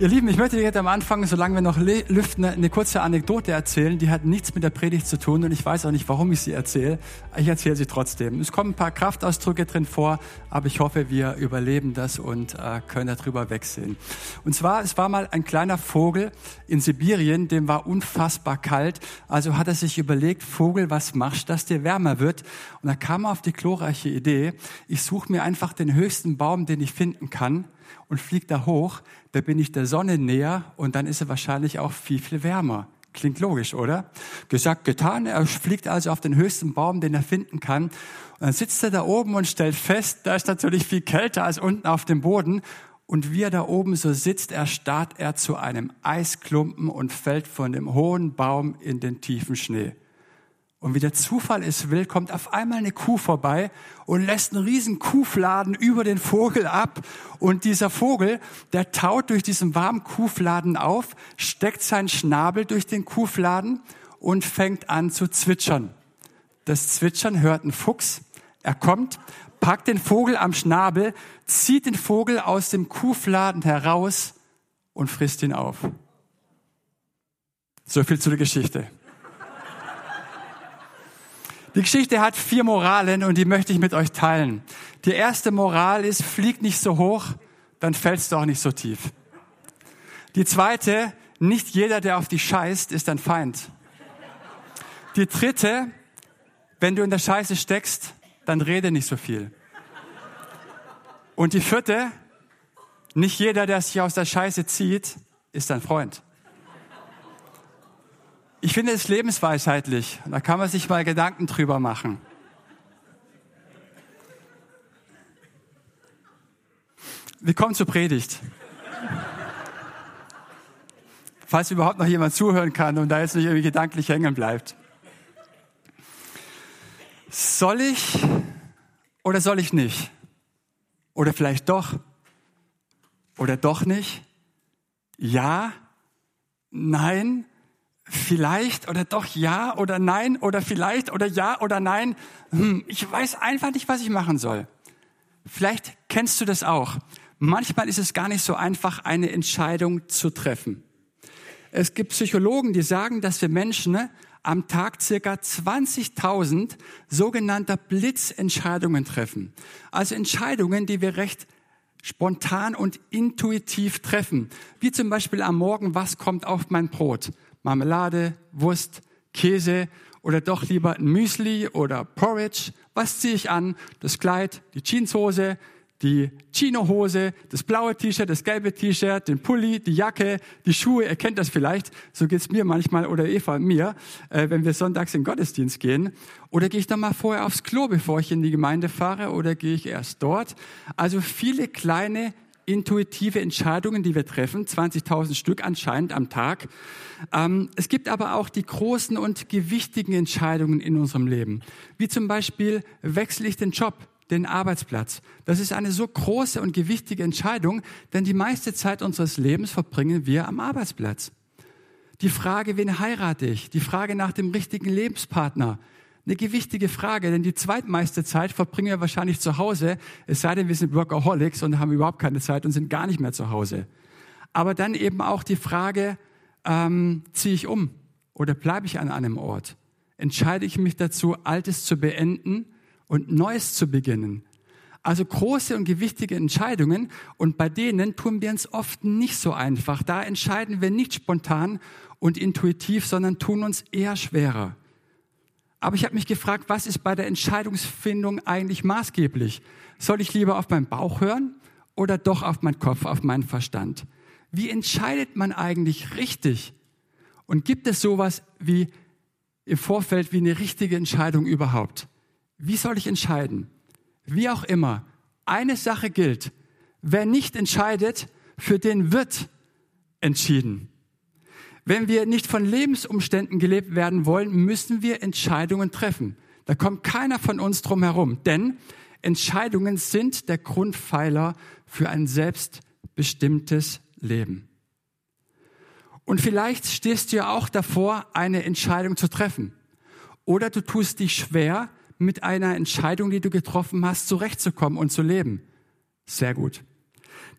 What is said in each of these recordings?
Ihr Lieben, ich möchte jetzt am Anfang, solange wir noch lüften, eine kurze Anekdote erzählen. Die hat nichts mit der Predigt zu tun und ich weiß auch nicht, warum ich sie erzähle. Ich erzähle sie trotzdem. Es kommen ein paar Kraftausdrücke drin vor, aber ich hoffe, wir überleben das und äh, können darüber wegsehen. Und zwar, es war mal ein kleiner Vogel in Sibirien, dem war unfassbar kalt. Also hat er sich überlegt, Vogel, was machst, dass dir wärmer wird? Und da kam er auf die glorreiche Idee, ich suche mir einfach den höchsten Baum, den ich finden kann und fliegt da hoch, da bin ich der Sonne näher und dann ist er wahrscheinlich auch viel, viel wärmer. Klingt logisch, oder? Gesagt, getan. Er fliegt also auf den höchsten Baum, den er finden kann. Und dann sitzt er da oben und stellt fest, da ist natürlich viel kälter als unten auf dem Boden. Und wie er da oben so sitzt, erstarrt er zu einem Eisklumpen und fällt von dem hohen Baum in den tiefen Schnee. Und wie der Zufall es will, kommt auf einmal eine Kuh vorbei und lässt einen riesen Kuhfladen über den Vogel ab. Und dieser Vogel, der taut durch diesen warmen Kuhfladen auf, steckt seinen Schnabel durch den Kuhfladen und fängt an zu zwitschern. Das Zwitschern hört ein Fuchs. Er kommt, packt den Vogel am Schnabel, zieht den Vogel aus dem Kuhfladen heraus und frisst ihn auf. So viel zu der Geschichte. Die Geschichte hat vier Moralen und die möchte ich mit euch teilen. Die erste Moral ist, flieg nicht so hoch, dann fällst du auch nicht so tief. Die zweite, nicht jeder, der auf dich scheißt, ist dein Feind. Die dritte, wenn du in der Scheiße steckst, dann rede nicht so viel. Und die vierte, nicht jeder, der sich aus der Scheiße zieht, ist dein Freund. Ich finde es lebensweisheitlich. Da kann man sich mal Gedanken drüber machen. Wir kommen zur Predigt. Falls überhaupt noch jemand zuhören kann und da jetzt nicht irgendwie gedanklich hängen bleibt. Soll ich oder soll ich nicht? Oder vielleicht doch? Oder doch nicht? Ja? Nein? Vielleicht oder doch ja oder nein oder vielleicht oder ja oder nein. Hm, ich weiß einfach nicht, was ich machen soll. Vielleicht kennst du das auch. Manchmal ist es gar nicht so einfach, eine Entscheidung zu treffen. Es gibt Psychologen, die sagen, dass wir Menschen ne, am Tag circa 20.000 sogenannter Blitzentscheidungen treffen. Also Entscheidungen, die wir recht spontan und intuitiv treffen. Wie zum Beispiel am Morgen, was kommt auf mein Brot? Marmelade, Wurst, Käse oder doch lieber ein Müsli oder Porridge? Was ziehe ich an? Das Kleid, die Jeanshose, die Chinohose, das blaue T-Shirt, das gelbe T-Shirt, den Pulli, die Jacke, die Schuhe. Ihr kennt das vielleicht. So geht's mir manchmal oder Eva mir, äh, wenn wir sonntags in den Gottesdienst gehen. Oder gehe ich dann mal vorher aufs Klo, bevor ich in die Gemeinde fahre? Oder gehe ich erst dort? Also viele kleine intuitive Entscheidungen, die wir treffen, 20.000 Stück anscheinend am Tag. Ähm, es gibt aber auch die großen und gewichtigen Entscheidungen in unserem Leben, wie zum Beispiel wechsle ich den Job, den Arbeitsplatz. Das ist eine so große und gewichtige Entscheidung, denn die meiste Zeit unseres Lebens verbringen wir am Arbeitsplatz. Die Frage, wen heirate ich? Die Frage nach dem richtigen Lebenspartner eine gewichtige Frage, denn die zweitmeiste Zeit verbringen wir wahrscheinlich zu Hause, es sei denn, wir sind Workaholics und haben überhaupt keine Zeit und sind gar nicht mehr zu Hause. Aber dann eben auch die Frage, ähm, ziehe ich um oder bleibe ich an einem Ort? Entscheide ich mich dazu, Altes zu beenden und Neues zu beginnen? Also große und gewichtige Entscheidungen und bei denen tun wir uns oft nicht so einfach. Da entscheiden wir nicht spontan und intuitiv, sondern tun uns eher schwerer. Aber ich habe mich gefragt, was ist bei der Entscheidungsfindung eigentlich maßgeblich? Soll ich lieber auf meinen Bauch hören oder doch auf meinen Kopf, auf meinen Verstand? Wie entscheidet man eigentlich richtig? Und gibt es sowas wie im Vorfeld wie eine richtige Entscheidung überhaupt? Wie soll ich entscheiden? Wie auch immer, eine Sache gilt. Wer nicht entscheidet, für den wird entschieden. Wenn wir nicht von Lebensumständen gelebt werden wollen, müssen wir Entscheidungen treffen. Da kommt keiner von uns drum herum, denn Entscheidungen sind der Grundpfeiler für ein selbstbestimmtes Leben. Und vielleicht stehst du ja auch davor, eine Entscheidung zu treffen. Oder du tust dich schwer, mit einer Entscheidung, die du getroffen hast, zurechtzukommen und zu leben. Sehr gut.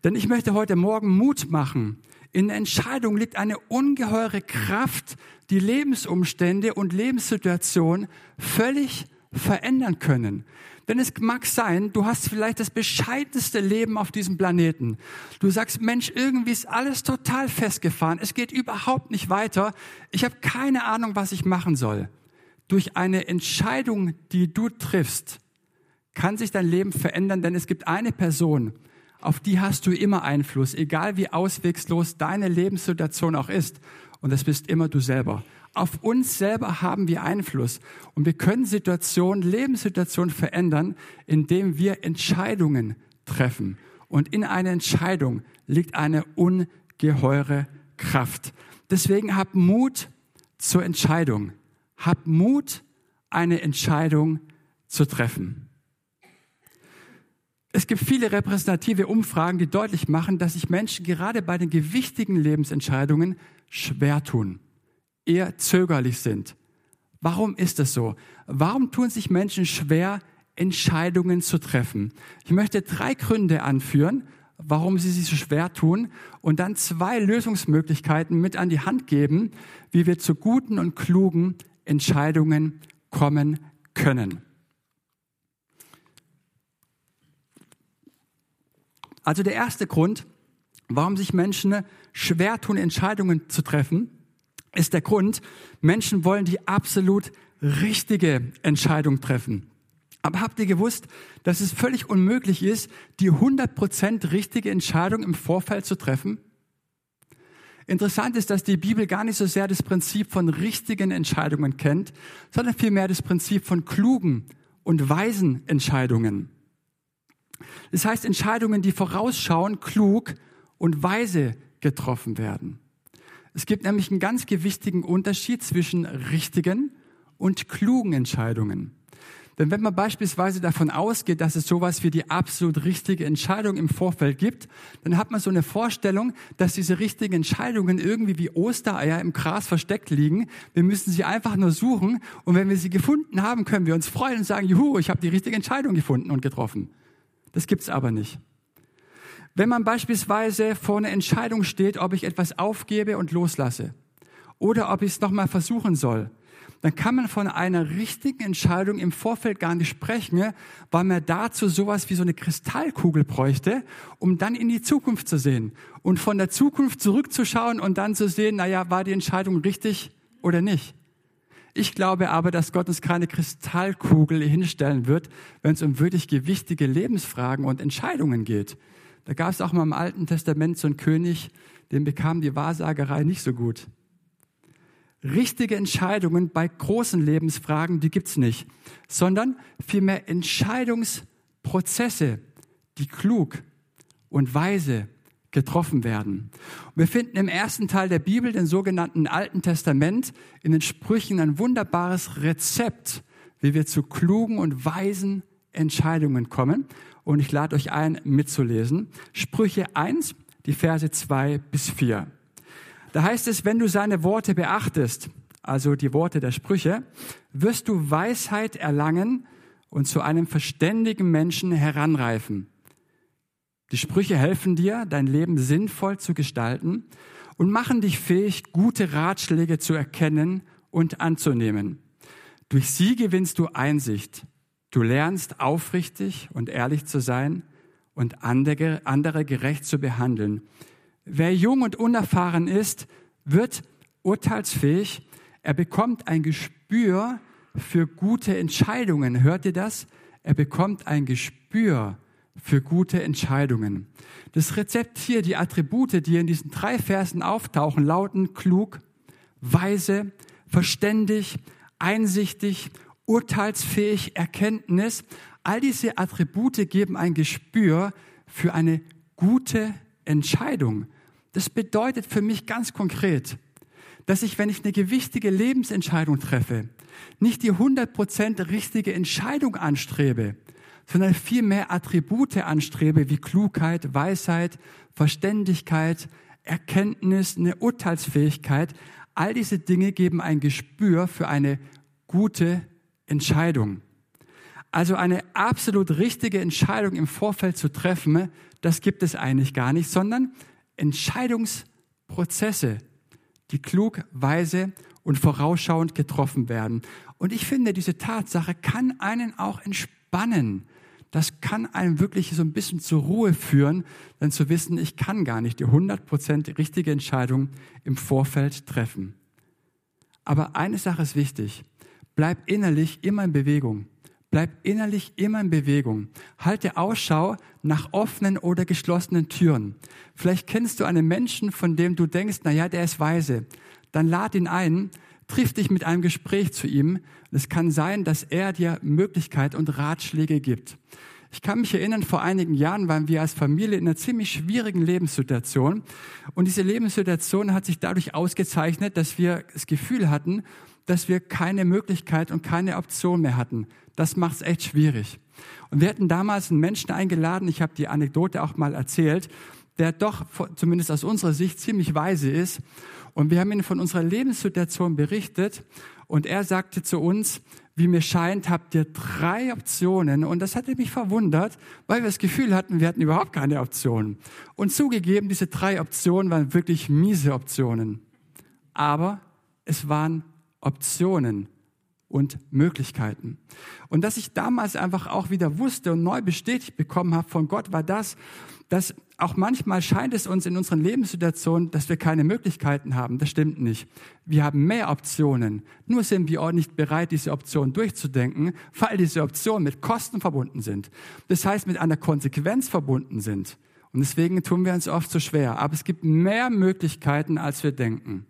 Denn ich möchte heute Morgen Mut machen, In der Entscheidung liegt eine ungeheure Kraft, die Lebensumstände und Lebenssituationen völlig verändern können. Denn es mag sein, du hast vielleicht das bescheidenste Leben auf diesem Planeten. Du sagst, Mensch, irgendwie ist alles total festgefahren. Es geht überhaupt nicht weiter. Ich habe keine Ahnung, was ich machen soll. Durch eine Entscheidung, die du triffst, kann sich dein Leben verändern, denn es gibt eine Person, auf die hast du immer Einfluss, egal wie auswegslos deine Lebenssituation auch ist. Und das bist immer du selber. Auf uns selber haben wir Einfluss und wir können Situationen, Lebenssituationen verändern, indem wir Entscheidungen treffen. Und in einer Entscheidung liegt eine ungeheure Kraft. Deswegen hab Mut zur Entscheidung. Hab Mut, eine Entscheidung zu treffen. Es gibt viele repräsentative Umfragen, die deutlich machen, dass sich Menschen gerade bei den gewichtigen Lebensentscheidungen schwer tun eher zögerlich sind. Warum ist das so? Warum tun sich Menschen schwer, Entscheidungen zu treffen? Ich möchte drei Gründe anführen, warum sie sich so schwer tun und dann zwei Lösungsmöglichkeiten mit an die Hand geben, wie wir zu guten und klugen Entscheidungen kommen können. Also der erste Grund, warum sich Menschen schwer tun, Entscheidungen zu treffen, ist der Grund, Menschen wollen die absolut richtige Entscheidung treffen. Aber habt ihr gewusst, dass es völlig unmöglich ist, die 100% richtige Entscheidung im Vorfeld zu treffen? Interessant ist, dass die Bibel gar nicht so sehr das Prinzip von richtigen Entscheidungen kennt, sondern vielmehr das Prinzip von klugen und weisen Entscheidungen. Das heißt Entscheidungen, die vorausschauen, klug und weise getroffen werden. Es gibt nämlich einen ganz gewichtigen Unterschied zwischen richtigen und klugen Entscheidungen. Denn wenn man beispielsweise davon ausgeht, dass es sowas wie die absolut richtige Entscheidung im Vorfeld gibt, dann hat man so eine Vorstellung, dass diese richtigen Entscheidungen irgendwie wie Ostereier im Gras versteckt liegen. Wir müssen sie einfach nur suchen und wenn wir sie gefunden haben, können wir uns freuen und sagen, juhu, ich habe die richtige Entscheidung gefunden und getroffen. Das gibt's aber nicht. Wenn man beispielsweise vor einer Entscheidung steht, ob ich etwas aufgebe und loslasse oder ob ich es nochmal versuchen soll, dann kann man von einer richtigen Entscheidung im Vorfeld gar nicht sprechen, weil man dazu sowas wie so eine Kristallkugel bräuchte, um dann in die Zukunft zu sehen und von der Zukunft zurückzuschauen und dann zu sehen, naja, war die Entscheidung richtig oder nicht. Ich glaube aber, dass Gott uns keine Kristallkugel hinstellen wird, wenn es um wirklich gewichtige Lebensfragen und Entscheidungen geht. Da gab es auch mal im Alten Testament so einen König, dem bekam die Wahrsagerei nicht so gut. Richtige Entscheidungen bei großen Lebensfragen, die gibt's nicht, sondern vielmehr Entscheidungsprozesse, die klug und weise getroffen werden. wir finden im ersten Teil der Bibel, den sogenannten Alten Testament, in den Sprüchen ein wunderbares Rezept, wie wir zu klugen und weisen Entscheidungen kommen und ich lade euch ein, mitzulesen. Sprüche 1, die Verse 2 bis 4. Da heißt es, wenn du seine Worte beachtest, also die Worte der Sprüche, wirst du Weisheit erlangen und zu einem verständigen Menschen heranreifen. Die Sprüche helfen dir, dein Leben sinnvoll zu gestalten und machen dich fähig, gute Ratschläge zu erkennen und anzunehmen. Durch sie gewinnst du Einsicht Du lernst aufrichtig und ehrlich zu sein und andere, andere gerecht zu behandeln. Wer jung und unerfahren ist, wird urteilsfähig. Er bekommt ein Gespür für gute Entscheidungen. Hört ihr das? Er bekommt ein Gespür für gute Entscheidungen. Das Rezept hier, die Attribute, die in diesen drei Versen auftauchen, lauten klug, weise, verständig, einsichtig urteilsfähig, Erkenntnis. All diese Attribute geben ein Gespür für eine gute Entscheidung. Das bedeutet für mich ganz konkret, dass ich, wenn ich eine gewichtige Lebensentscheidung treffe, nicht die 100% richtige Entscheidung anstrebe, sondern viel mehr Attribute anstrebe wie Klugheit, Weisheit, Verständigkeit, Erkenntnis, eine Urteilsfähigkeit. All diese Dinge geben ein Gespür für eine gute Entscheidung. Also eine absolut richtige Entscheidung im Vorfeld zu treffen, das gibt es eigentlich gar nicht, sondern Entscheidungsprozesse. Prozesse, die klug, weise und vorausschauend getroffen werden. Und ich finde, diese Tatsache kann einen auch entspannen. Das kann einen wirklich so ein bisschen zur Ruhe führen, denn zu wissen, ich kann gar nicht die 100% richtige Entscheidung im Vorfeld treffen. Aber eine Sache ist wichtig. Bleib innerlich immer in Bewegung. Bleib innerlich immer in Bewegung. Halte Ausschau nach offenen oder geschlossenen Türen. Vielleicht kennst du einen Menschen, von dem du denkst, na ja, der ist weise. Dann lad ihn ein, triff dich mit einem Gespräch zu ihm. Es kann sein, dass er dir Möglichkeit und Ratschläge gibt. Ich kann mich erinnern, vor einigen Jahren waren wir als Familie in einer ziemlich schwierigen Lebenssituation. Und diese Lebenssituation hat sich dadurch ausgezeichnet, dass wir das Gefühl hatten, dass wir keine Möglichkeit und keine Option mehr hatten. Das macht es echt schwierig. Und wir hatten damals einen Menschen eingeladen, ich habe die Anekdote auch mal erzählt, der doch zumindest aus unserer Sicht ziemlich weise ist. Und wir haben ihn von unserer Lebenssituation berichtet und er sagte zu uns, wie mir scheint, habt ihr drei Optionen. Und das hatte mich verwundert, weil wir das Gefühl hatten, wir hatten überhaupt keine Optionen. Und zugegeben, diese drei Optionen waren wirklich miese Optionen. Aber es waren Optionen und Möglichkeiten. Und dass ich damals einfach auch wieder wusste und neu bestätigt bekommen habe von Gott, war das, dass auch manchmal scheint es uns in unseren Lebenssituationen, dass wir keine Möglichkeiten haben. Das stimmt nicht. Wir haben mehr Optionen. Nur sind wir auch nicht bereit, diese Optionen durchzudenken, weil diese Optionen mit Kosten verbunden sind. Das heißt, mit einer Konsequenz verbunden sind. Und deswegen tun wir uns oft so schwer. Aber es gibt mehr Möglichkeiten, als wir denken.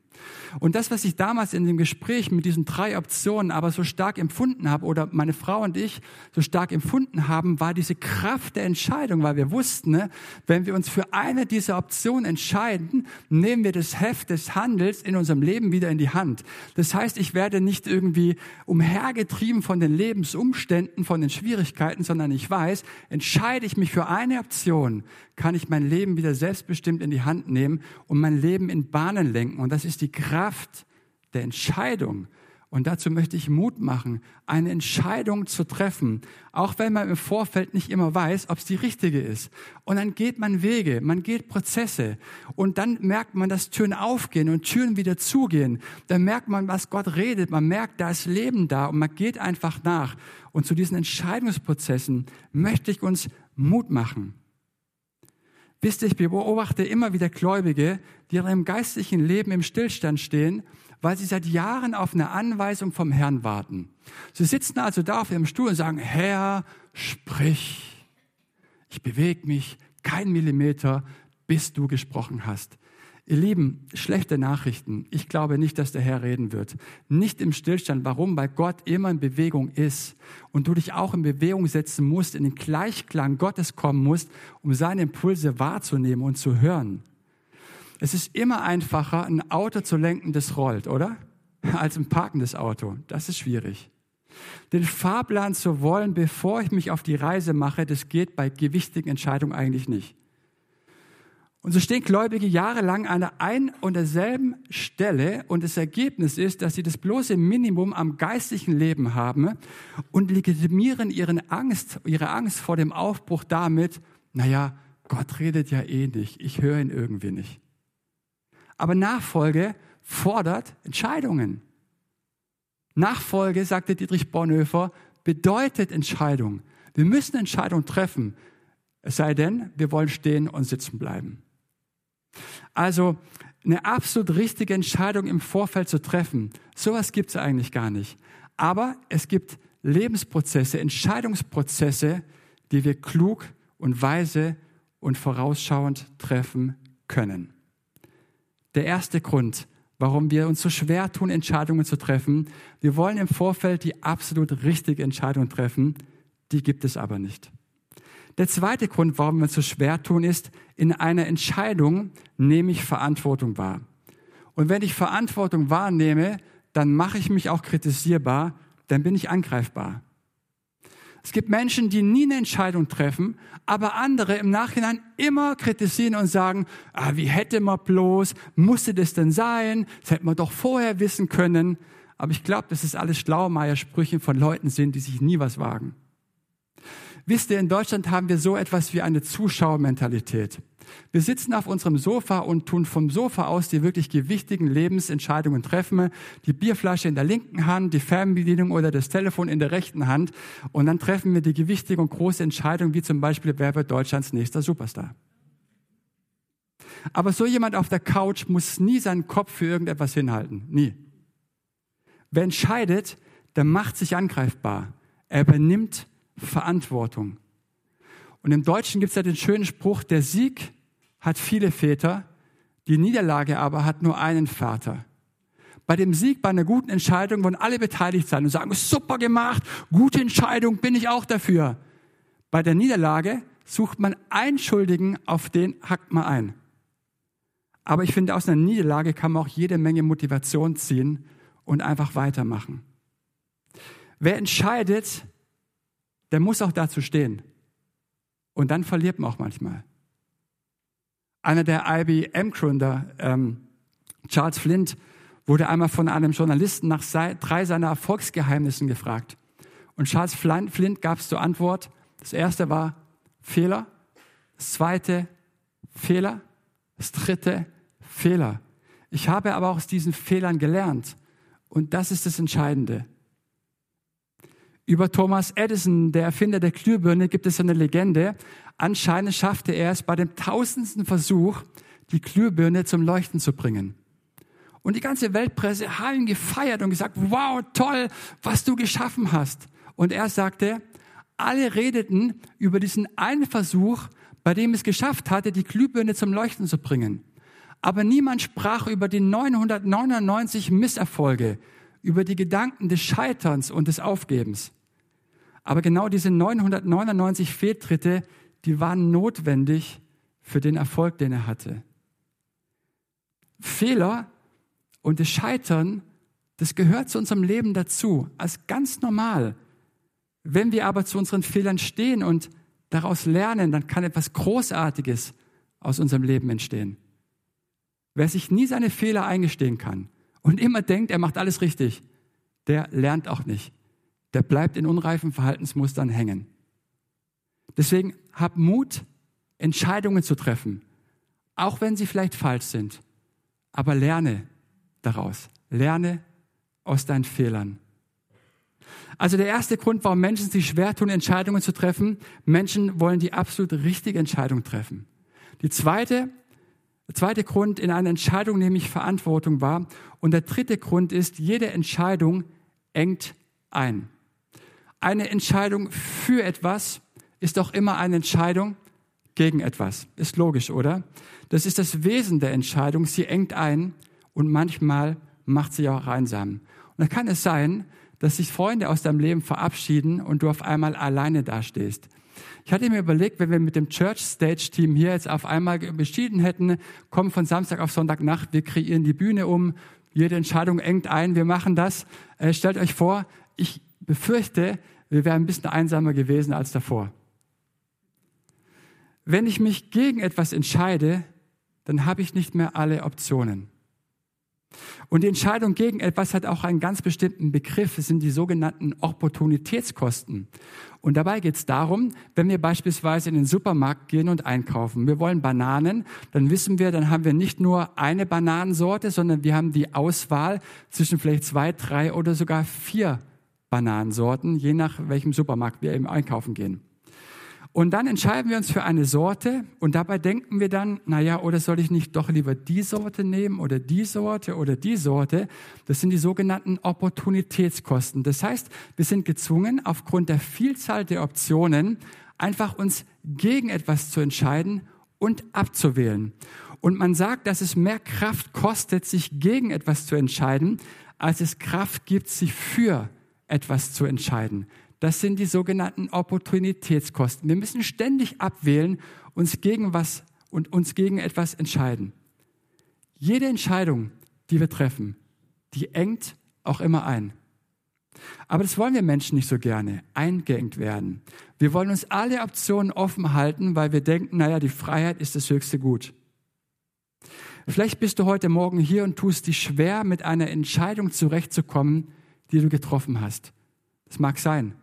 Und das, was ich damals in dem Gespräch mit diesen drei Optionen aber so stark empfunden habe oder meine Frau und ich so stark empfunden haben, war diese Kraft der Entscheidung, weil wir wussten, ne, wenn wir uns für eine dieser Optionen entscheiden, nehmen wir das Heft des Handels in unserem Leben wieder in die Hand. Das heißt, ich werde nicht irgendwie umhergetrieben von den Lebensumständen, von den Schwierigkeiten, sondern ich weiß, entscheide ich mich für eine Option, kann ich mein Leben wieder selbstbestimmt in die Hand nehmen und mein Leben in Bahnen lenken. Und das ist die Kraft der Entscheidung. Und dazu möchte ich Mut machen, eine Entscheidung zu treffen, auch wenn man im Vorfeld nicht immer weiß, ob es die richtige ist. Und dann geht man Wege, man geht Prozesse und dann merkt man, dass Türen aufgehen und Türen wieder zugehen. Dann merkt man, was Gott redet, man merkt, da ist Leben da und man geht einfach nach. Und zu diesen Entscheidungsprozessen möchte ich uns Mut machen. Wisst ihr, ich beobachte immer wieder Gläubige, die in ihrem geistlichen Leben im Stillstand stehen, weil sie seit Jahren auf eine Anweisung vom Herrn warten. Sie sitzen also da auf ihrem Stuhl und sagen, Herr, sprich. Ich bewege mich kein Millimeter, bis du gesprochen hast. Ihr Lieben, schlechte Nachrichten. Ich glaube nicht, dass der Herr reden wird. Nicht im Stillstand. Warum? Weil Gott immer in Bewegung ist und du dich auch in Bewegung setzen musst, in den Gleichklang Gottes kommen musst, um seine Impulse wahrzunehmen und zu hören. Es ist immer einfacher, ein Auto zu lenken, das rollt, oder? Als ein parkendes Auto. Das ist schwierig. Den Fahrplan zu wollen, bevor ich mich auf die Reise mache, das geht bei gewichtigen Entscheidungen eigentlich nicht. Und so stehen Gläubige jahrelang an der ein und derselben Stelle und das Ergebnis ist, dass sie das bloße Minimum am geistlichen Leben haben und legitimieren ihren Angst, ihre Angst vor dem Aufbruch damit, naja, Gott redet ja eh nicht, ich höre ihn irgendwie nicht. Aber Nachfolge fordert Entscheidungen. Nachfolge, sagte Dietrich Bonhoeffer, bedeutet Entscheidung. Wir müssen Entscheidungen treffen, es sei denn, wir wollen stehen und sitzen bleiben. Also eine absolut richtige Entscheidung im Vorfeld zu treffen, sowas gibt es eigentlich gar nicht. Aber es gibt Lebensprozesse, Entscheidungsprozesse, die wir klug und weise und vorausschauend treffen können. Der erste Grund, warum wir uns so schwer tun, Entscheidungen zu treffen, wir wollen im Vorfeld die absolut richtige Entscheidung treffen, die gibt es aber nicht. Der zweite Grund, warum wir uns so schwer tun, ist, in einer Entscheidung nehme ich Verantwortung wahr. Und wenn ich Verantwortung wahrnehme, dann mache ich mich auch kritisierbar, dann bin ich angreifbar. Es gibt Menschen, die nie eine Entscheidung treffen, aber andere im Nachhinein immer kritisieren und sagen, ah, wie hätte man bloß, musste das denn sein, das hätte man doch vorher wissen können. Aber ich glaube, dass es alles Schlaumeier-Sprüche von Leuten sind, die sich nie was wagen. Wisst ihr, in Deutschland haben wir so etwas wie eine Zuschauermentalität. Wir sitzen auf unserem Sofa und tun vom Sofa aus die wirklich gewichtigen Lebensentscheidungen treffen. Die Bierflasche in der linken Hand, die Fernbedienung oder das Telefon in der rechten Hand. Und dann treffen wir die gewichtige und große Entscheidung, wie zum Beispiel, wer wird Deutschlands nächster Superstar. Aber so jemand auf der Couch muss nie seinen Kopf für irgendetwas hinhalten. Nie. Wer entscheidet, der macht sich angreifbar. Er übernimmt Verantwortung. Und im Deutschen gibt es ja den schönen Spruch, der Sieg hat viele Väter, die Niederlage aber hat nur einen Vater. Bei dem Sieg, bei einer guten Entscheidung wollen alle beteiligt sein und sagen, super gemacht, gute Entscheidung, bin ich auch dafür. Bei der Niederlage sucht man einen Schuldigen, auf den hackt man ein. Aber ich finde, aus einer Niederlage kann man auch jede Menge Motivation ziehen und einfach weitermachen. Wer entscheidet, der muss auch dazu stehen. Und dann verliert man auch manchmal. Einer der IBM-Gründer, ähm, Charles Flint, wurde einmal von einem Journalisten nach drei seiner Erfolgsgeheimnissen gefragt. Und Charles Flint gab es zur Antwort, das erste war Fehler, das zweite Fehler, das dritte Fehler. Ich habe aber auch aus diesen Fehlern gelernt. Und das ist das Entscheidende. Über Thomas Edison, der Erfinder der Glühbirne, gibt es eine Legende. Anscheinend schaffte er es bei dem tausendsten Versuch, die Glühbirne zum Leuchten zu bringen. Und die ganze Weltpresse hat ihn gefeiert und gesagt, wow, toll, was du geschaffen hast. Und er sagte, alle redeten über diesen einen Versuch, bei dem es geschafft hatte, die Glühbirne zum Leuchten zu bringen. Aber niemand sprach über die 999 Misserfolge, über die Gedanken des Scheiterns und des Aufgebens. Aber genau diese 999 Fehltritte, die waren notwendig für den Erfolg, den er hatte. Fehler und das Scheitern, das gehört zu unserem Leben dazu, als ganz normal. Wenn wir aber zu unseren Fehlern stehen und daraus lernen, dann kann etwas Großartiges aus unserem Leben entstehen. Wer sich nie seine Fehler eingestehen kann und immer denkt, er macht alles richtig, der lernt auch nicht der bleibt in unreifen Verhaltensmustern hängen. Deswegen hab Mut, Entscheidungen zu treffen, auch wenn sie vielleicht falsch sind. Aber lerne daraus. Lerne aus deinen Fehlern. Also der erste Grund, warum Menschen sich schwer tun, Entscheidungen zu treffen, Menschen wollen die absolut richtige Entscheidung treffen. Die zweite, der zweite Grund in einer Entscheidung nämlich Verantwortung war. Und der dritte Grund ist, jede Entscheidung engt ein. Eine Entscheidung für etwas ist doch immer eine Entscheidung gegen etwas. Ist logisch, oder? Das ist das Wesen der Entscheidung. Sie engt ein und manchmal macht sie auch einsam. Und dann kann es sein, dass sich Freunde aus deinem Leben verabschieden und du auf einmal alleine dastehst. Ich hatte mir überlegt, wenn wir mit dem Church Stage Team hier jetzt auf einmal beschieden hätten, kommen von Samstag auf Sonntagnacht, wir kreieren die Bühne um, jede Entscheidung engt ein, wir machen das. Äh, stellt euch vor, ich befürchte, wir wären ein bisschen einsamer gewesen als davor. Wenn ich mich gegen etwas entscheide, dann habe ich nicht mehr alle Optionen. Und die Entscheidung gegen etwas hat auch einen ganz bestimmten Begriff. Es sind die sogenannten Opportunitätskosten. Und dabei geht es darum, wenn wir beispielsweise in den Supermarkt gehen und einkaufen. Wir wollen Bananen, dann wissen wir, dann haben wir nicht nur eine Bananensorte, sondern wir haben die Auswahl zwischen vielleicht zwei, drei oder sogar vier Bananensorten, je nach welchem Supermarkt wir eben einkaufen gehen. Und dann entscheiden wir uns für eine Sorte und dabei denken wir dann, naja, oder soll ich nicht doch lieber die Sorte nehmen oder die Sorte oder die Sorte? Das sind die sogenannten Opportunitätskosten. Das heißt, wir sind gezwungen, aufgrund der Vielzahl der Optionen einfach uns gegen etwas zu entscheiden und abzuwählen. Und man sagt, dass es mehr Kraft kostet, sich gegen etwas zu entscheiden, als es Kraft gibt, sich für etwas zu entscheiden. Das sind die sogenannten Opportunitätskosten. Wir müssen ständig abwählen, uns gegen was und uns gegen etwas entscheiden. Jede Entscheidung, die wir treffen, die engt auch immer ein. Aber das wollen wir Menschen nicht so gerne, eingeengt werden. Wir wollen uns alle Optionen offen halten, weil wir denken, naja, die Freiheit ist das höchste Gut. Vielleicht bist du heute Morgen hier und tust dich schwer, mit einer Entscheidung zurechtzukommen, die du getroffen hast. Das mag sein.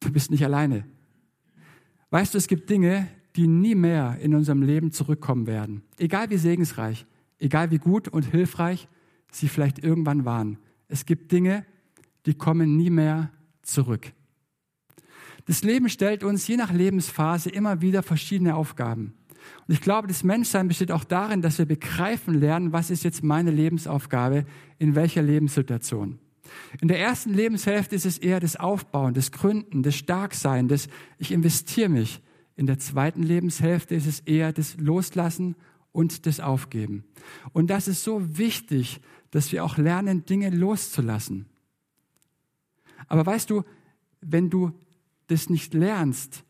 Du bist nicht alleine. Weißt du, es gibt Dinge, die nie mehr in unserem Leben zurückkommen werden. Egal wie segensreich, egal wie gut und hilfreich sie vielleicht irgendwann waren. Es gibt Dinge, die kommen nie mehr zurück. Das Leben stellt uns je nach Lebensphase immer wieder verschiedene Aufgaben. Und ich glaube, das Menschsein besteht auch darin, dass wir begreifen lernen, was ist jetzt meine Lebensaufgabe, in welcher Lebenssituation. In der ersten Lebenshälfte ist es eher das Aufbauen, das Gründen, das Starksein, das Ich investiere mich. In der zweiten Lebenshälfte ist es eher das Loslassen und das Aufgeben. Und das ist so wichtig, dass wir auch lernen, Dinge loszulassen. Aber weißt du, wenn du das nicht lernst,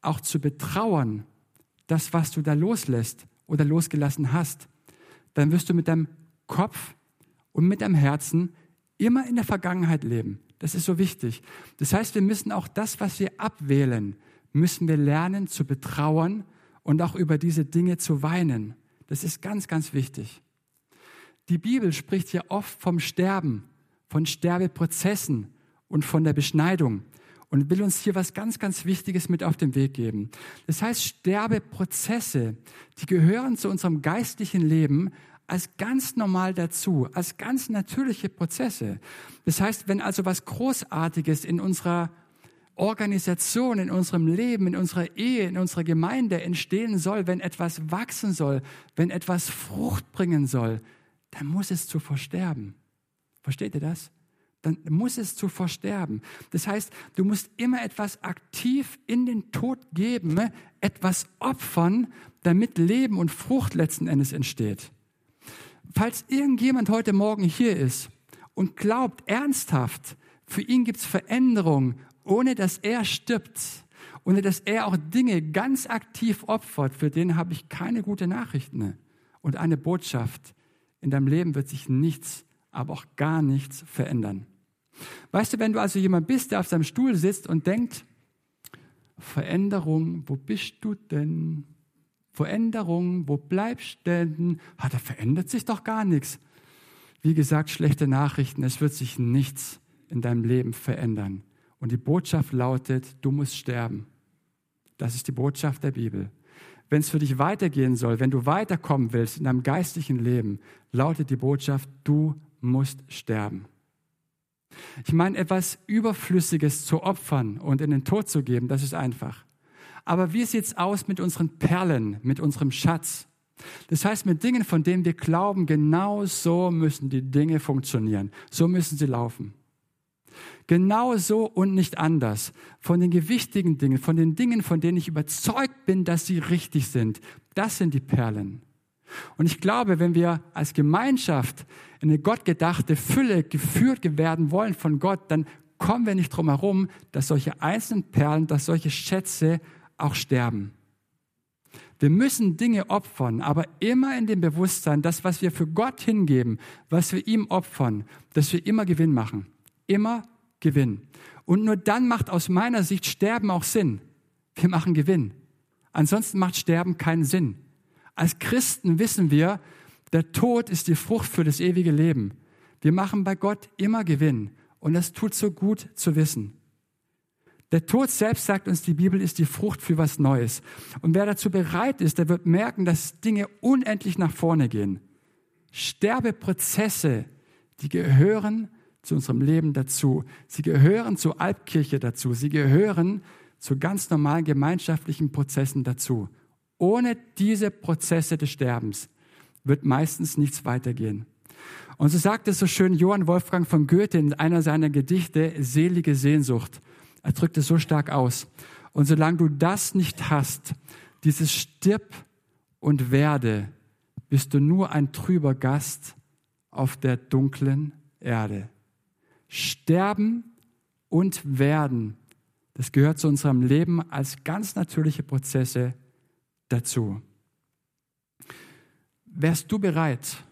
auch zu betrauern, das, was du da loslässt oder losgelassen hast, dann wirst du mit deinem Kopf und mit deinem Herzen immer in der Vergangenheit leben. Das ist so wichtig. Das heißt, wir müssen auch das, was wir abwählen, müssen wir lernen zu betrauern und auch über diese Dinge zu weinen. Das ist ganz, ganz wichtig. Die Bibel spricht ja oft vom Sterben, von Sterbeprozessen und von der Beschneidung und will uns hier was ganz, ganz Wichtiges mit auf den Weg geben. Das heißt, Sterbeprozesse, die gehören zu unserem geistlichen Leben als ganz normal dazu, als ganz natürliche Prozesse. Das heißt, wenn also was Großartiges in unserer Organisation, in unserem Leben, in unserer Ehe, in unserer Gemeinde entstehen soll, wenn etwas wachsen soll, wenn etwas Frucht bringen soll, dann muss es zuvor sterben. Versteht ihr das? dann muss es zuvor sterben. Das heißt, du musst immer etwas aktiv in den Tod geben, etwas opfern, damit Leben und Frucht letzten Endes entsteht. Falls irgendjemand heute Morgen hier ist und glaubt ernsthaft, für ihn gibt es Veränderung, ohne dass er stirbt, ohne dass er auch Dinge ganz aktiv opfert, für den habe ich keine gute Nachrichten und eine Botschaft. In deinem Leben wird sich nichts, aber auch gar nichts verändern. Weißt du, wenn du also jemand bist, der auf seinem Stuhl sitzt und denkt, Veränderung, wo bist du denn? Veränderung, wo bleibst du denn? Ah, da verändert sich doch gar nichts. Wie gesagt, schlechte Nachrichten, es wird sich nichts in deinem Leben verändern. Und die Botschaft lautet, du musst sterben. Das ist die Botschaft der Bibel. Wenn es für dich weitergehen soll, wenn du weiterkommen willst in deinem geistlichen Leben, lautet die Botschaft, du musst sterben. Ich meine, etwas Überflüssiges zu opfern und in den Tod zu geben, das ist einfach. Aber wie sieht es aus mit unseren Perlen, mit unserem Schatz? Das heißt, mit Dingen, von denen wir glauben, genau so müssen die Dinge funktionieren. So müssen sie laufen. Genau so und nicht anders. Von den gewichtigen Dingen, von den Dingen, von denen ich überzeugt bin, dass sie richtig sind. Das sind die Perlen. Und ich glaube, wenn wir als Gemeinschaft in eine gottgedachte Fülle geführt werden wollen von Gott, dann kommen wir nicht drum herum, dass solche einzelnen Perlen, dass solche Schätze auch sterben. Wir müssen Dinge opfern, aber immer in dem Bewusstsein, dass was wir für Gott hingeben, was wir ihm opfern, dass wir immer Gewinn machen. Immer Gewinn. Und nur dann macht aus meiner Sicht Sterben auch Sinn. Wir machen Gewinn. Ansonsten macht Sterben keinen Sinn. Als Christen wissen wir, der Tod ist die Frucht für das ewige Leben. Wir machen bei Gott immer Gewinn und das tut so gut zu wissen. Der Tod selbst, sagt uns die Bibel, ist die Frucht für was Neues. Und wer dazu bereit ist, der wird merken, dass Dinge unendlich nach vorne gehen. Sterbeprozesse, die gehören zu unserem Leben dazu. Sie gehören zur Albkirche dazu. Sie gehören zu ganz normalen gemeinschaftlichen Prozessen dazu. Ohne diese Prozesse des Sterbens wird meistens nichts weitergehen. Und so sagt es so schön Johann Wolfgang von Goethe in einer seiner Gedichte, selige Sehnsucht. Er drückt es so stark aus. Und solange du das nicht hast, dieses Stirb und werde, bist du nur ein trüber Gast auf der dunklen Erde. Sterben und werden, das gehört zu unserem Leben als ganz natürliche Prozesse dazu. Wärst du bereit,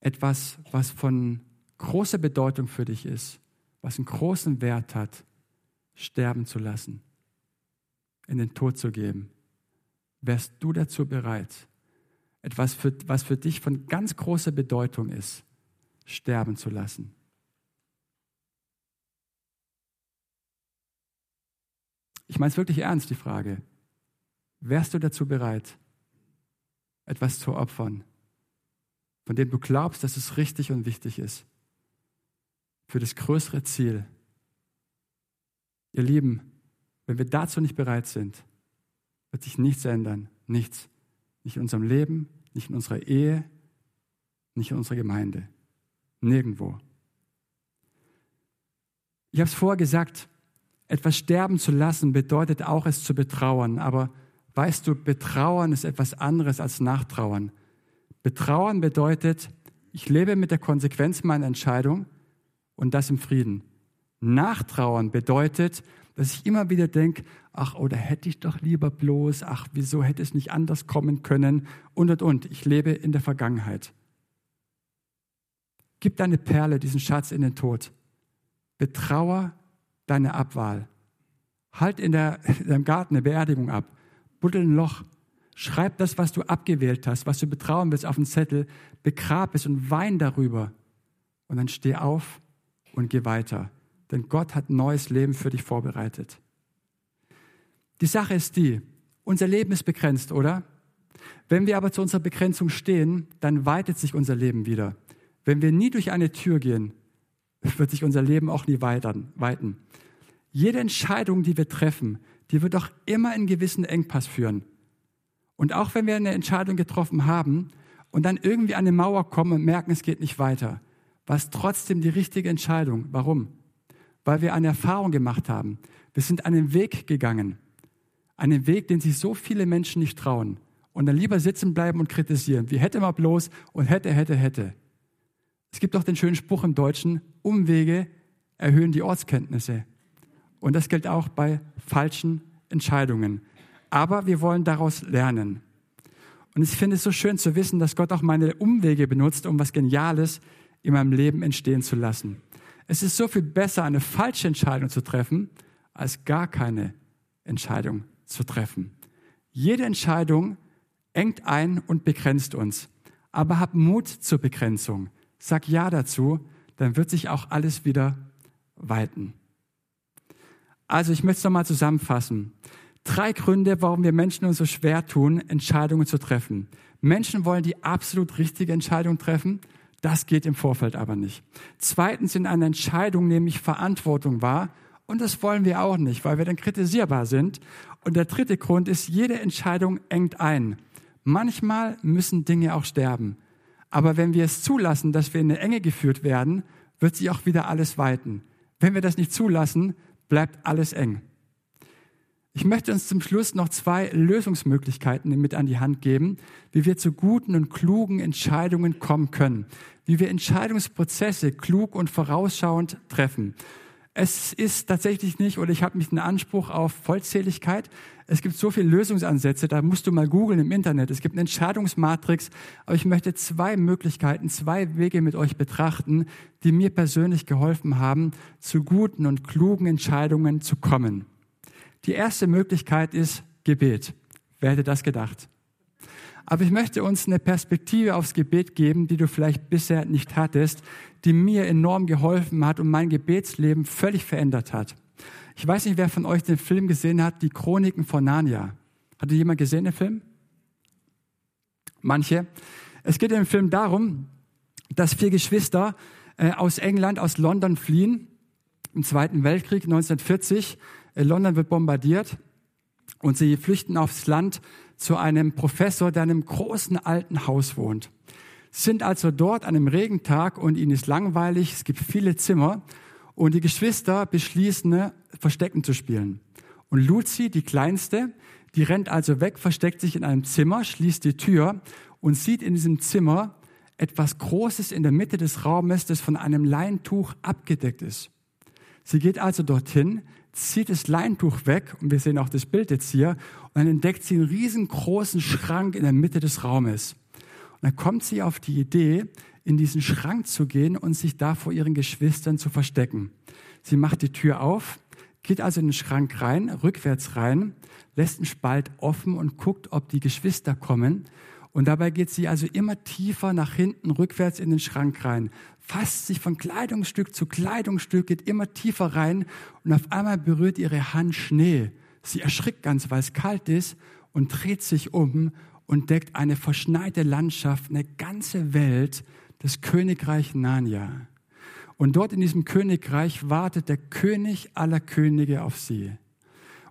etwas, was von großer Bedeutung für dich ist, was einen großen Wert hat, sterben zu lassen, in den Tod zu geben? Wärst du dazu bereit, etwas, für, was für dich von ganz großer Bedeutung ist, sterben zu lassen? Ich meine es wirklich ernst, die Frage. Wärst du dazu bereit, etwas zu opfern, von dem du glaubst, dass es richtig und wichtig ist, für das größere Ziel? Ihr Lieben, wenn wir dazu nicht bereit sind, wird sich nichts ändern. Nichts. Nicht in unserem Leben, nicht in unserer Ehe, nicht in unserer Gemeinde. Nirgendwo. Ich habe es vorher gesagt, etwas sterben zu lassen bedeutet auch, es zu betrauern. Aber weißt du, betrauern ist etwas anderes als nachtrauern. Betrauern bedeutet, ich lebe mit der Konsequenz meiner Entscheidung und das im Frieden. Nachtrauern bedeutet, dass ich immer wieder denke, ach, oder hätte ich doch lieber bloß, ach, wieso hätte es nicht anders kommen können und und und. Ich lebe in der Vergangenheit. Gib deine Perle, diesen Schatz in den Tod. Betrauer deine Abwahl. Halt in, der, in deinem Garten eine Beerdigung ab. Buddel ein Loch. Schreib das, was du abgewählt hast, was du betrauen willst, auf einen Zettel. Begrab es und wein darüber. Und dann steh auf und geh weiter. Denn Gott hat neues Leben für dich vorbereitet. Die Sache ist die, unser Leben ist begrenzt, oder? Wenn wir aber zu unserer Begrenzung stehen, dann weitet sich unser Leben wieder. Wenn wir nie durch eine Tür gehen, wird sich unser Leben auch nie weiten. Jede Entscheidung, die wir treffen, die wird auch immer in gewissen Engpass führen. Und auch wenn wir eine Entscheidung getroffen haben und dann irgendwie an eine Mauer kommen und merken, es geht nicht weiter, war es trotzdem die richtige Entscheidung. Warum? Weil wir eine Erfahrung gemacht haben. Wir sind einen Weg gegangen. Einen Weg, den sich so viele Menschen nicht trauen. Und dann lieber sitzen bleiben und kritisieren. Wie hätte man bloß und hätte, hätte, hätte. Es gibt doch den schönen Spruch im Deutschen, Umwege erhöhen die Ortskenntnisse. Und das gilt auch bei falschen Entscheidungen. Aber wir wollen daraus lernen. Und ich finde es so schön zu wissen, dass Gott auch meine Umwege benutzt, um was Geniales in meinem Leben entstehen zu lassen. Es ist so viel besser, eine falsche Entscheidung zu treffen, als gar keine Entscheidung zu treffen. Jede Entscheidung engt ein und begrenzt uns. Aber hab Mut zur Begrenzung. Sag Ja dazu, dann wird sich auch alles wieder weiten. Also ich möchte es nochmal zusammenfassen. Drei Gründe, warum wir Menschen uns so schwer tun, Entscheidungen zu treffen. Menschen wollen die absolut richtige Entscheidung treffen. Das geht im Vorfeld aber nicht. Zweitens in einer Entscheidung nämlich Verantwortung wahr. Und das wollen wir auch nicht, weil wir dann kritisierbar sind. Und der dritte Grund ist, jede Entscheidung engt ein. Manchmal müssen Dinge auch sterben. Aber wenn wir es zulassen, dass wir in eine Enge geführt werden, wird sich auch wieder alles weiten. Wenn wir das nicht zulassen, bleibt alles eng. Ich möchte uns zum Schluss noch zwei Lösungsmöglichkeiten mit an die Hand geben, wie wir zu guten und klugen Entscheidungen kommen können, wie wir Entscheidungsprozesse klug und vorausschauend treffen. Es ist tatsächlich nicht, oder ich habe nicht einen Anspruch auf Vollzähligkeit. Es gibt so viele Lösungsansätze, da musst du mal googeln im Internet. Es gibt eine Entscheidungsmatrix, aber ich möchte zwei Möglichkeiten, zwei Wege mit euch betrachten, die mir persönlich geholfen haben, zu guten und klugen Entscheidungen zu kommen. Die erste Möglichkeit ist Gebet. Wer hätte das gedacht? Aber ich möchte uns eine Perspektive aufs Gebet geben, die du vielleicht bisher nicht hattest, die mir enorm geholfen hat und mein Gebetsleben völlig verändert hat. Ich weiß nicht, wer von euch den Film gesehen hat, die Chroniken von Narnia. Hatte jemand gesehen den Film? Manche. Es geht im Film darum, dass vier Geschwister äh, aus England, aus London fliehen im Zweiten Weltkrieg 1940. Äh, London wird bombardiert und sie flüchten aufs Land zu einem Professor, der in einem großen alten Haus wohnt. Sind also dort an einem Regentag und ihnen ist langweilig, es gibt viele Zimmer und die Geschwister beschließen, ne, Verstecken zu spielen. Und Lucy, die Kleinste, die rennt also weg, versteckt sich in einem Zimmer, schließt die Tür und sieht in diesem Zimmer etwas Großes in der Mitte des Raumes, das von einem Leintuch abgedeckt ist. Sie geht also dorthin, zieht das Leintuch weg und wir sehen auch das Bild jetzt hier und dann entdeckt sie einen riesengroßen Schrank in der Mitte des Raumes. Und dann kommt sie auf die Idee, in diesen Schrank zu gehen und sich da vor ihren Geschwistern zu verstecken. Sie macht die Tür auf, geht also in den Schrank rein, rückwärts rein, lässt einen Spalt offen und guckt, ob die Geschwister kommen. Und dabei geht sie also immer tiefer nach hinten, rückwärts in den Schrank rein, fasst sich von Kleidungsstück zu Kleidungsstück, geht immer tiefer rein und auf einmal berührt ihre Hand Schnee. Sie erschrickt ganz, weil es kalt ist und dreht sich um und deckt eine verschneite Landschaft, eine ganze Welt, das Königreich Narnia. Und dort in diesem Königreich wartet der König aller Könige auf sie.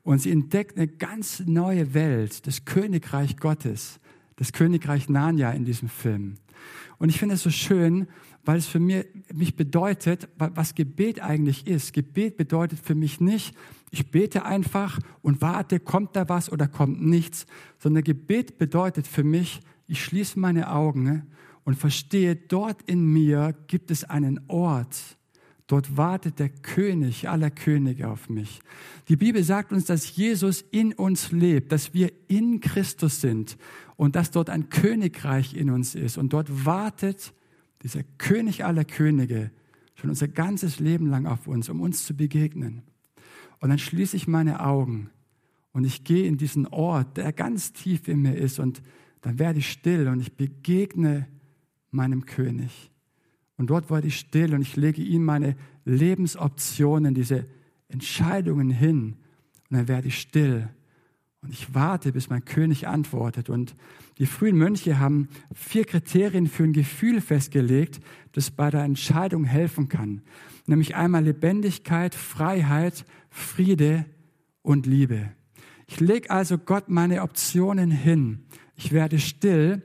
Und sie entdeckt eine ganz neue Welt, das Königreich Gottes, das Königreich Narnia in diesem Film. Und ich finde es so schön, weil es für mich, mich bedeutet, was Gebet eigentlich ist. Gebet bedeutet für mich nicht, ich bete einfach und warte, kommt da was oder kommt nichts, sondern Gebet bedeutet für mich, ich schließe meine Augen und verstehe, dort in mir gibt es einen Ort, Dort wartet der König aller Könige auf mich. Die Bibel sagt uns, dass Jesus in uns lebt, dass wir in Christus sind und dass dort ein Königreich in uns ist. Und dort wartet dieser König aller Könige schon unser ganzes Leben lang auf uns, um uns zu begegnen. Und dann schließe ich meine Augen und ich gehe in diesen Ort, der ganz tief in mir ist und dann werde ich still und ich begegne meinem König. Und dort werde ich still und ich lege ihm meine Lebensoptionen, diese Entscheidungen hin. Und dann werde ich still. Und ich warte, bis mein König antwortet. Und die frühen Mönche haben vier Kriterien für ein Gefühl festgelegt, das bei der Entscheidung helfen kann. Nämlich einmal Lebendigkeit, Freiheit, Friede und Liebe. Ich lege also Gott meine Optionen hin. Ich werde still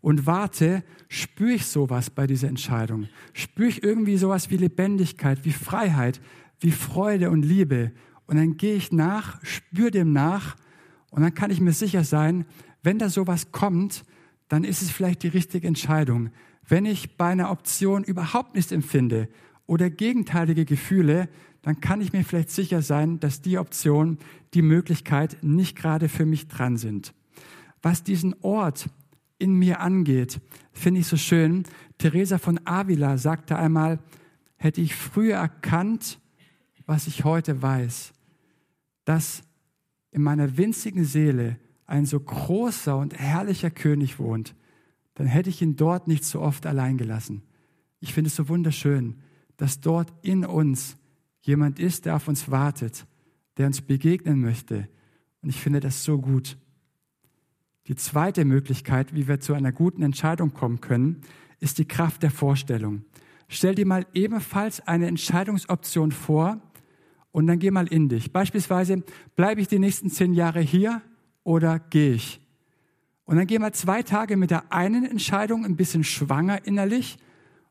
und warte, spüre ich sowas bei dieser Entscheidung? Spüre ich irgendwie sowas wie Lebendigkeit, wie Freiheit, wie Freude und Liebe? Und dann gehe ich nach, spüre dem nach und dann kann ich mir sicher sein, wenn da sowas kommt, dann ist es vielleicht die richtige Entscheidung. Wenn ich bei einer Option überhaupt nichts empfinde oder gegenteilige Gefühle, dann kann ich mir vielleicht sicher sein, dass die Option, die Möglichkeit nicht gerade für mich dran sind. Was diesen Ort in mir angeht, finde ich so schön. Teresa von Avila sagte einmal, hätte ich früher erkannt, was ich heute weiß, dass in meiner winzigen Seele ein so großer und herrlicher König wohnt, dann hätte ich ihn dort nicht so oft allein gelassen. Ich finde es so wunderschön, dass dort in uns jemand ist, der auf uns wartet, der uns begegnen möchte. Und ich finde das so gut. Die zweite Möglichkeit, wie wir zu einer guten Entscheidung kommen können, ist die Kraft der Vorstellung. Stell dir mal ebenfalls eine Entscheidungsoption vor und dann geh mal in dich. Beispielsweise, bleibe ich die nächsten zehn Jahre hier oder gehe ich? Und dann geh mal zwei Tage mit der einen Entscheidung ein bisschen schwanger innerlich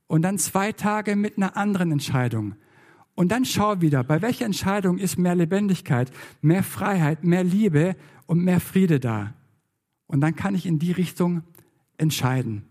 und dann zwei Tage mit einer anderen Entscheidung. Und dann schau wieder, bei welcher Entscheidung ist mehr Lebendigkeit, mehr Freiheit, mehr Liebe und mehr Friede da. Und dann kann ich in die Richtung entscheiden.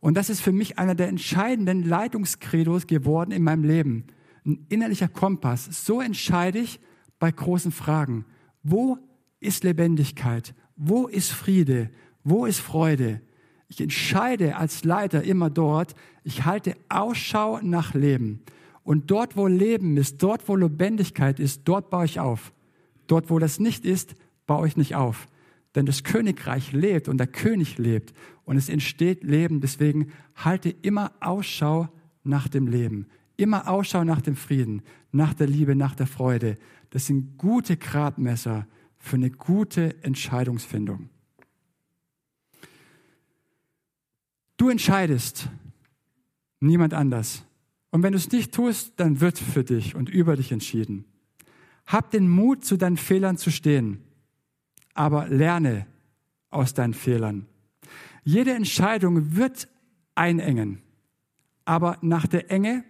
Und das ist für mich einer der entscheidenden Leitungskredos geworden in meinem Leben. Ein innerlicher Kompass. So entscheide ich bei großen Fragen. Wo ist Lebendigkeit? Wo ist Friede? Wo ist Freude? Ich entscheide als Leiter immer dort, ich halte Ausschau nach Leben. Und dort, wo Leben ist, dort, wo Lebendigkeit ist, dort baue ich auf. Dort, wo das nicht ist, baue ich nicht auf. Denn das Königreich lebt und der König lebt und es entsteht Leben. Deswegen halte immer Ausschau nach dem Leben. Immer Ausschau nach dem Frieden, nach der Liebe, nach der Freude. Das sind gute Gradmesser für eine gute Entscheidungsfindung. Du entscheidest, niemand anders. Und wenn du es nicht tust, dann wird für dich und über dich entschieden. Hab den Mut, zu deinen Fehlern zu stehen aber lerne aus deinen Fehlern. Jede Entscheidung wird einengen, aber nach der Enge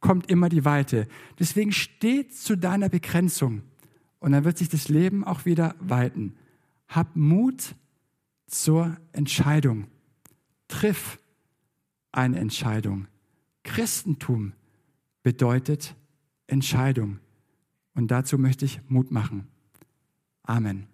kommt immer die Weite. Deswegen steht zu deiner Begrenzung und dann wird sich das Leben auch wieder weiten. Hab Mut zur Entscheidung. Triff eine Entscheidung. Christentum bedeutet Entscheidung. Und dazu möchte ich Mut machen. Amen.